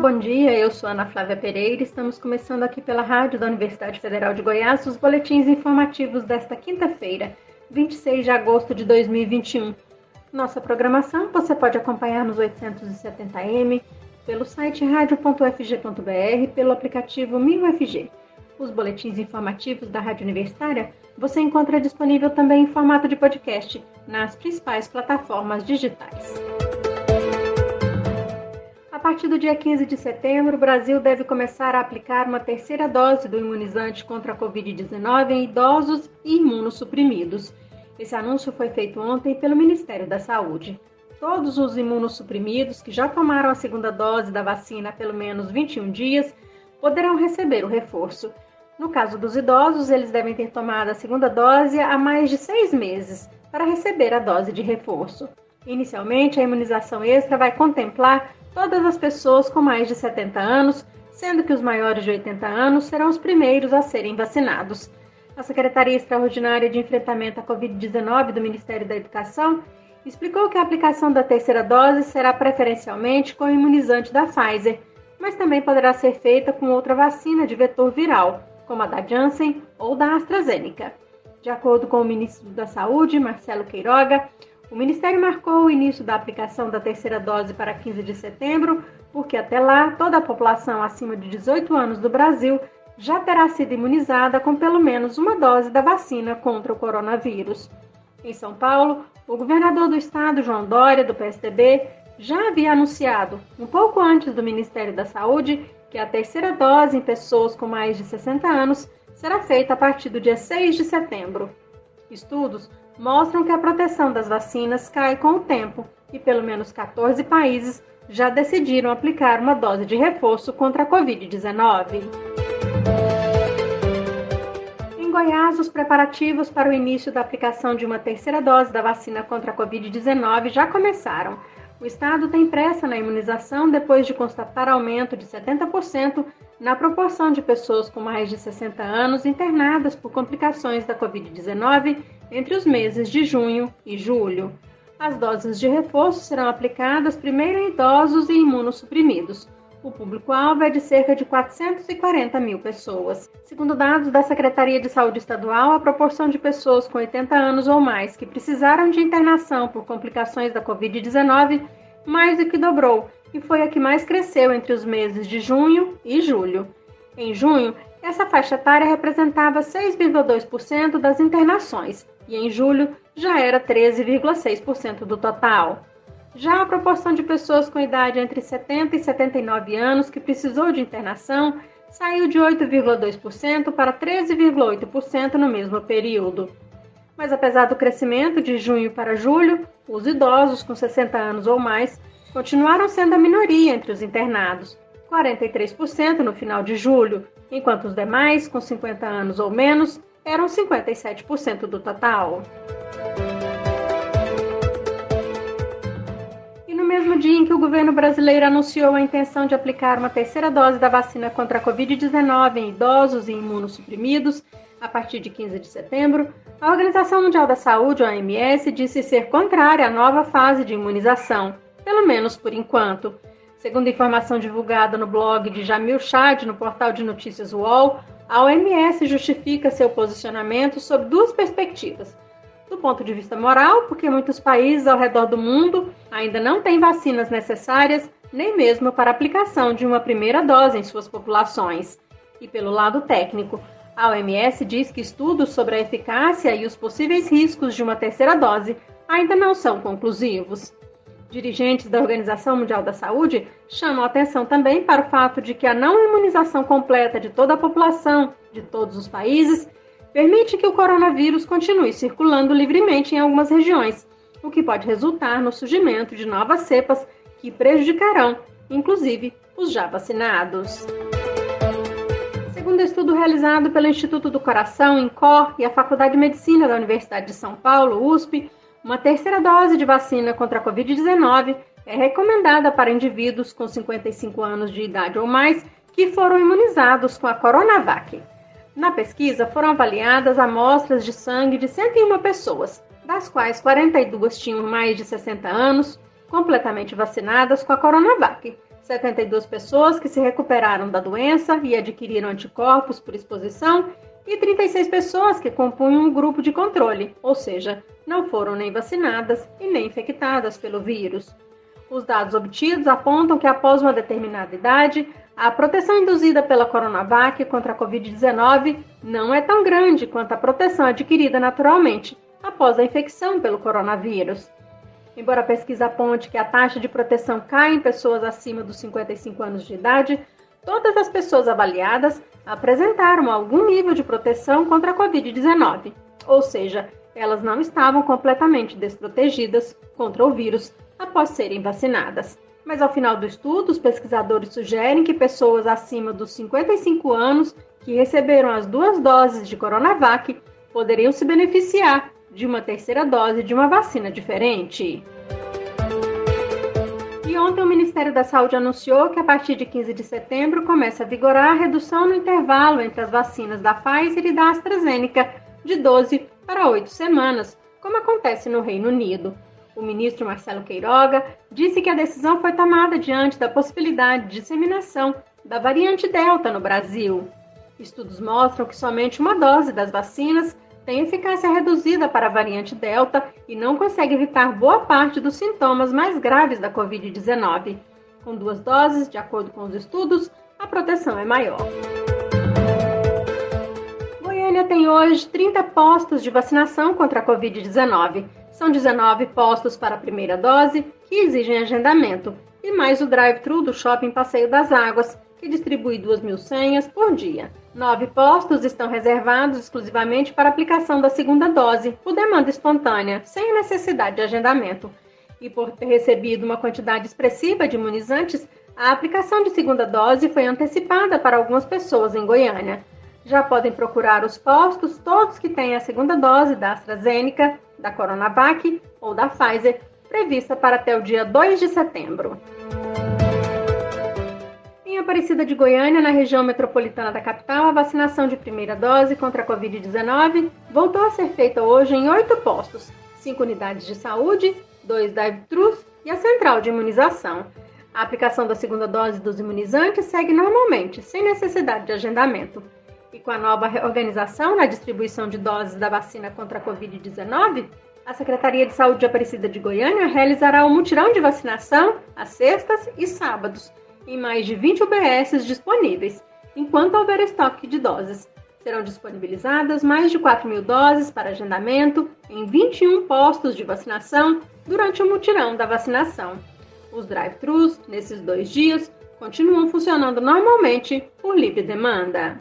bom dia. Eu sou Ana Flávia Pereira. Estamos começando aqui pela rádio da Universidade Federal de Goiás os boletins informativos desta quinta-feira, 26 de agosto de 2021. Nossa programação você pode acompanhar nos 870m, pelo site radio.fg.br, pelo aplicativo MinUFG. Os boletins informativos da Rádio Universitária você encontra disponível também em formato de podcast nas principais plataformas digitais. A partir do dia 15 de setembro, o Brasil deve começar a aplicar uma terceira dose do imunizante contra a Covid-19 em idosos e imunossuprimidos. Esse anúncio foi feito ontem pelo Ministério da Saúde. Todos os imunossuprimidos que já tomaram a segunda dose da vacina há pelo menos 21 dias poderão receber o reforço. No caso dos idosos, eles devem ter tomado a segunda dose há mais de seis meses para receber a dose de reforço. Inicialmente, a imunização extra vai contemplar todas as pessoas com mais de 70 anos, sendo que os maiores de 80 anos serão os primeiros a serem vacinados. A Secretaria Extraordinária de Enfrentamento à Covid-19 do Ministério da Educação explicou que a aplicação da terceira dose será preferencialmente com o imunizante da Pfizer, mas também poderá ser feita com outra vacina de vetor viral, como a da Janssen ou da AstraZeneca. De acordo com o ministro da Saúde, Marcelo Queiroga, o Ministério marcou o início da aplicação da terceira dose para 15 de setembro, porque até lá toda a população acima de 18 anos do Brasil já terá sido imunizada com pelo menos uma dose da vacina contra o coronavírus. Em São Paulo, o governador do estado, João Dória, do PSDB, já havia anunciado, um pouco antes do Ministério da Saúde, que a terceira dose em pessoas com mais de 60 anos será feita a partir do dia 6 de setembro. Estudos mostram que a proteção das vacinas cai com o tempo e pelo menos 14 países já decidiram aplicar uma dose de reforço contra a Covid-19. Em Goiás, os preparativos para o início da aplicação de uma terceira dose da vacina contra a Covid-19 já começaram. O estado tem pressa na imunização depois de constatar aumento de 70% na proporção de pessoas com mais de 60 anos internadas por complicações da Covid-19 entre os meses de junho e julho. As doses de reforço serão aplicadas primeiro em idosos e imunossuprimidos. O público-alvo é de cerca de 440 mil pessoas. Segundo dados da Secretaria de Saúde Estadual, a proporção de pessoas com 80 anos ou mais que precisaram de internação por complicações da Covid-19 mais do que dobrou e foi a que mais cresceu entre os meses de junho e julho. Em junho, essa faixa etária representava 6,2% das internações e em julho já era 13,6% do total. Já a proporção de pessoas com idade entre 70 e 79 anos que precisou de internação saiu de 8,2% para 13,8% no mesmo período. Mas apesar do crescimento de junho para julho, os idosos com 60 anos ou mais continuaram sendo a minoria entre os internados, 43% no final de julho, enquanto os demais, com 50 anos ou menos, eram 57% do total. E no mesmo dia em que o governo brasileiro anunciou a intenção de aplicar uma terceira dose da vacina contra a Covid-19 em idosos e imunossuprimidos, a partir de 15 de setembro, a Organização Mundial da Saúde, OMS, disse ser contrária à nova fase de imunização pelo menos por enquanto. Segundo informação divulgada no blog de Jamil Chad no portal de notícias UOL, a OMS justifica seu posicionamento sob duas perspectivas. Do ponto de vista moral, porque muitos países ao redor do mundo ainda não têm vacinas necessárias, nem mesmo para aplicação de uma primeira dose em suas populações. E pelo lado técnico, a OMS diz que estudos sobre a eficácia e os possíveis riscos de uma terceira dose ainda não são conclusivos. Dirigentes da Organização Mundial da Saúde chamam atenção também para o fato de que a não imunização completa de toda a população de todos os países permite que o coronavírus continue circulando livremente em algumas regiões, o que pode resultar no surgimento de novas cepas que prejudicarão, inclusive, os já vacinados. Segundo estudo realizado pelo Instituto do Coração, INCOR, e a Faculdade de Medicina da Universidade de São Paulo, USP, uma terceira dose de vacina contra a Covid-19 é recomendada para indivíduos com 55 anos de idade ou mais que foram imunizados com a Coronavac. Na pesquisa foram avaliadas amostras de sangue de 101 pessoas, das quais 42 tinham mais de 60 anos, completamente vacinadas com a Coronavac, 72 pessoas que se recuperaram da doença e adquiriram anticorpos por exposição e 36 pessoas que compunham um grupo de controle, ou seja, não foram nem vacinadas e nem infectadas pelo vírus. Os dados obtidos apontam que após uma determinada idade, a proteção induzida pela Coronavac contra a Covid-19 não é tão grande quanto a proteção adquirida naturalmente após a infecção pelo coronavírus. Embora a pesquisa aponte que a taxa de proteção cai em pessoas acima dos 55 anos de idade, todas as pessoas avaliadas apresentaram algum nível de proteção contra a Covid-19, ou seja, elas não estavam completamente desprotegidas contra o vírus após serem vacinadas. Mas ao final do estudo, os pesquisadores sugerem que pessoas acima dos 55 anos que receberam as duas doses de Coronavac poderiam se beneficiar de uma terceira dose de uma vacina diferente. E ontem o Ministério da Saúde anunciou que a partir de 15 de setembro começa a vigorar a redução no intervalo entre as vacinas da Pfizer e da AstraZeneca de 12 para 8 semanas, como acontece no Reino Unido. O ministro Marcelo Queiroga disse que a decisão foi tomada diante da possibilidade de disseminação da variante Delta no Brasil. Estudos mostram que somente uma dose das vacinas tem eficácia reduzida para a variante Delta e não consegue evitar boa parte dos sintomas mais graves da Covid-19. Com duas doses, de acordo com os estudos, a proteção é maior. Goiânia tem hoje 30 postos de vacinação contra a Covid-19. São 19 postos para a primeira dose, que exigem agendamento, e mais o drive-thru do Shopping Passeio das Águas, que distribui 2 mil senhas por dia. Nove postos estão reservados exclusivamente para aplicação da segunda dose, por demanda espontânea, sem necessidade de agendamento. E por ter recebido uma quantidade expressiva de imunizantes, a aplicação de segunda dose foi antecipada para algumas pessoas em Goiânia. Já podem procurar os postos todos que têm a segunda dose da AstraZeneca, da Coronavac ou da Pfizer, prevista para até o dia 2 de setembro. Aparecida de Goiânia, na região metropolitana da capital, a vacinação de primeira dose contra a Covid-19 voltou a ser feita hoje em oito postos, cinco unidades de saúde, dois drive-thrus e a central de imunização. A aplicação da segunda dose dos imunizantes segue normalmente, sem necessidade de agendamento. E com a nova reorganização na distribuição de doses da vacina contra a Covid-19, a Secretaria de Saúde de Aparecida de Goiânia realizará um mutirão de vacinação às sextas e sábados, em mais de 20 UBSs disponíveis, enquanto houver estoque de doses. Serão disponibilizadas mais de 4 mil doses para agendamento em 21 postos de vacinação durante o mutirão da vacinação. Os drive-thrus, nesses dois dias, continuam funcionando normalmente por livre demanda.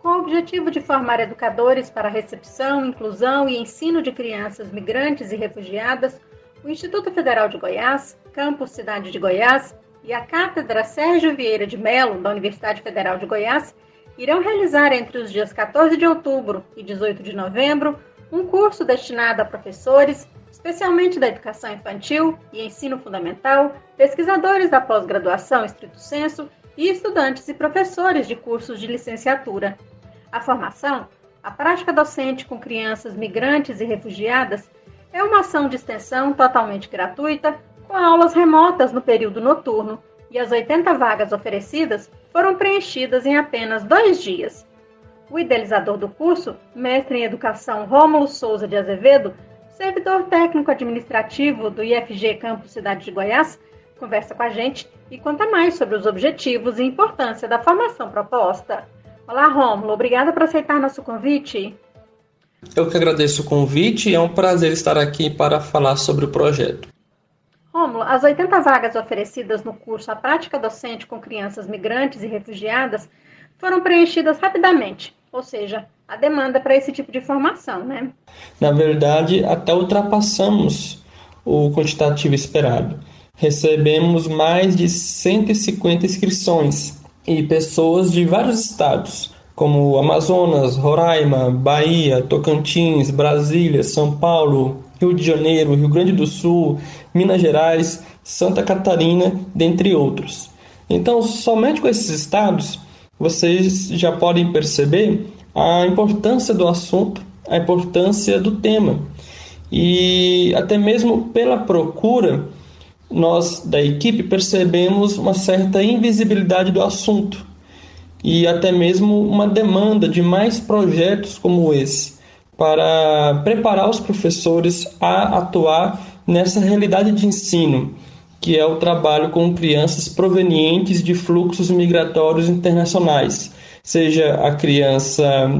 Com o objetivo de formar educadores para a recepção, inclusão e ensino de crianças migrantes e refugiadas, o Instituto Federal de Goiás, Campus Cidade de Goiás e a Cátedra Sérgio Vieira de Mello, da Universidade Federal de Goiás, irão realizar entre os dias 14 de outubro e 18 de novembro um curso destinado a professores, especialmente da educação infantil e ensino fundamental, pesquisadores da pós-graduação estrito senso e estudantes e professores de cursos de licenciatura. A formação, a prática docente com crianças migrantes e refugiadas é uma ação de extensão totalmente gratuita, com aulas remotas no período noturno, e as 80 vagas oferecidas foram preenchidas em apenas dois dias. O idealizador do curso, mestre em educação Rômulo Souza de Azevedo, servidor técnico administrativo do IFG Campus Cidade de Goiás, conversa com a gente e conta mais sobre os objetivos e importância da formação proposta. Olá, Rômulo, obrigada por aceitar nosso convite. Eu que agradeço o convite e é um prazer estar aqui para falar sobre o projeto. Rômulo, as 80 vagas oferecidas no curso A Prática Docente com Crianças Migrantes e Refugiadas foram preenchidas rapidamente, ou seja, a demanda para esse tipo de formação, né? Na verdade, até ultrapassamos o quantitativo esperado. Recebemos mais de 150 inscrições e pessoas de vários estados, como Amazonas, Roraima, Bahia, Tocantins, Brasília, São Paulo, Rio de Janeiro, Rio Grande do Sul, Minas Gerais, Santa Catarina, dentre outros. Então, somente com esses estados, vocês já podem perceber a importância do assunto, a importância do tema. E até mesmo pela procura nós da equipe percebemos uma certa invisibilidade do assunto e até mesmo uma demanda de mais projetos como esse para preparar os professores a atuar nessa realidade de ensino, que é o trabalho com crianças provenientes de fluxos migratórios internacionais, seja a criança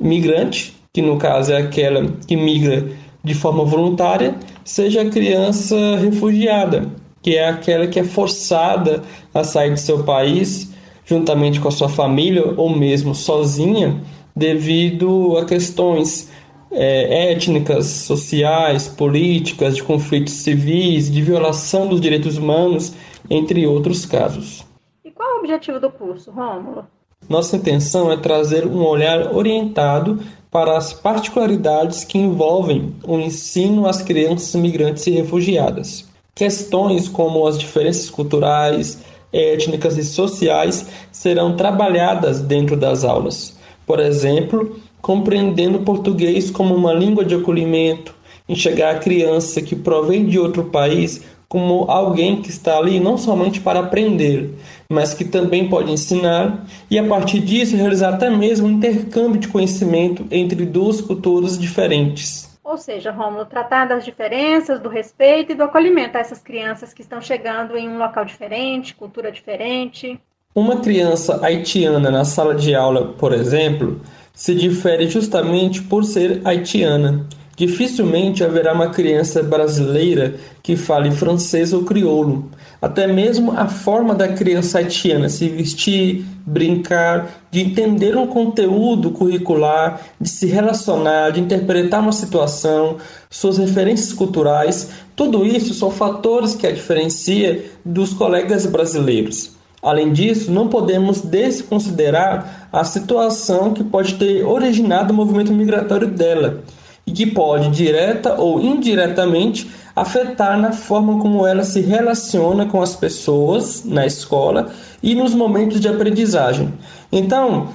migrante, que no caso é aquela que migra de forma voluntária, seja a criança refugiada, que é aquela que é forçada a sair de seu país juntamente com a sua família ou mesmo sozinha devido a questões é, étnicas, sociais, políticas, de conflitos civis, de violação dos direitos humanos, entre outros casos. E qual é o objetivo do curso, Rômulo? Nossa intenção é trazer um olhar orientado para as particularidades que envolvem o ensino às crianças migrantes e refugiadas. Questões como as diferenças culturais, étnicas e sociais serão trabalhadas dentro das aulas. Por exemplo, compreendendo o português como uma língua de acolhimento, enxergar a criança que provém de outro país como alguém que está ali não somente para aprender, mas que também pode ensinar e a partir disso realizar até mesmo um intercâmbio de conhecimento entre duas culturas diferentes. Ou seja, Rômulo, tratar das diferenças, do respeito e do acolhimento a essas crianças que estão chegando em um local diferente, cultura diferente. Uma criança haitiana na sala de aula, por exemplo, se difere justamente por ser haitiana Dificilmente haverá uma criança brasileira que fale francês ou crioulo. Até mesmo a forma da criança haitiana se vestir, brincar, de entender um conteúdo curricular, de se relacionar, de interpretar uma situação, suas referências culturais, tudo isso são fatores que a diferencia dos colegas brasileiros. Além disso, não podemos desconsiderar a situação que pode ter originado o movimento migratório dela e que pode, direta ou indiretamente, afetar na forma como ela se relaciona com as pessoas na escola e nos momentos de aprendizagem. Então,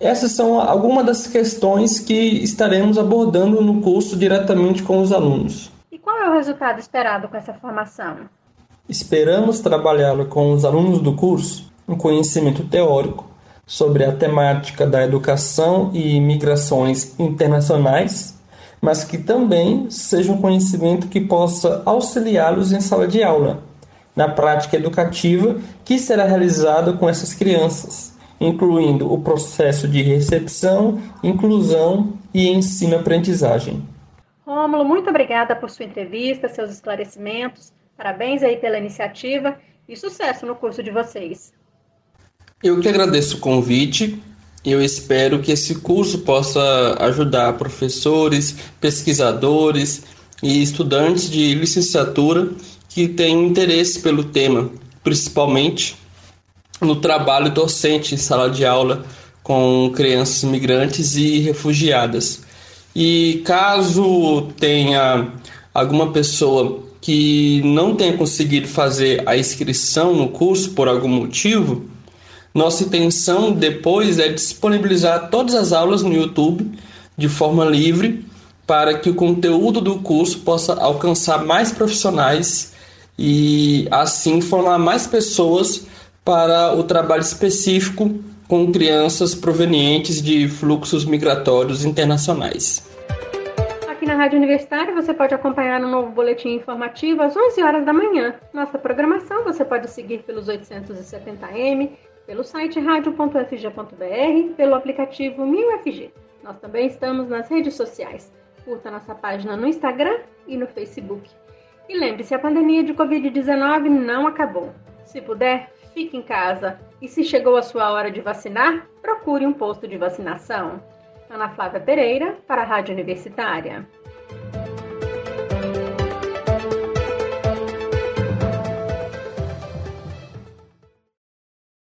essas são algumas das questões que estaremos abordando no curso diretamente com os alunos. E qual é o resultado esperado com essa formação? Esperamos trabalhar com os alunos do curso um conhecimento teórico sobre a temática da educação e migrações internacionais mas que também seja um conhecimento que possa auxiliá-los em sala de aula, na prática educativa que será realizada com essas crianças, incluindo o processo de recepção, inclusão e ensino-aprendizagem. Rômulo, muito obrigada por sua entrevista, seus esclarecimentos. Parabéns aí pela iniciativa e sucesso no curso de vocês. Eu que agradeço o convite eu espero que esse curso possa ajudar professores, pesquisadores e estudantes de licenciatura que têm interesse pelo tema, principalmente no trabalho docente em sala de aula com crianças migrantes e refugiadas. E caso tenha alguma pessoa que não tenha conseguido fazer a inscrição no curso por algum motivo, nossa intenção depois é disponibilizar todas as aulas no YouTube de forma livre para que o conteúdo do curso possa alcançar mais profissionais e assim formar mais pessoas para o trabalho específico com crianças provenientes de fluxos migratórios internacionais. Aqui na Rádio Universitária você pode acompanhar um novo boletim informativo às 11 horas da manhã. Nossa programação você pode seguir pelos 870M pelo site radio.fg.br, pelo aplicativo 1000FG. Nós também estamos nas redes sociais. Curta nossa página no Instagram e no Facebook. E lembre-se, a pandemia de Covid-19 não acabou. Se puder, fique em casa. E se chegou a sua hora de vacinar, procure um posto de vacinação. Ana Flávia Pereira, para a Rádio Universitária.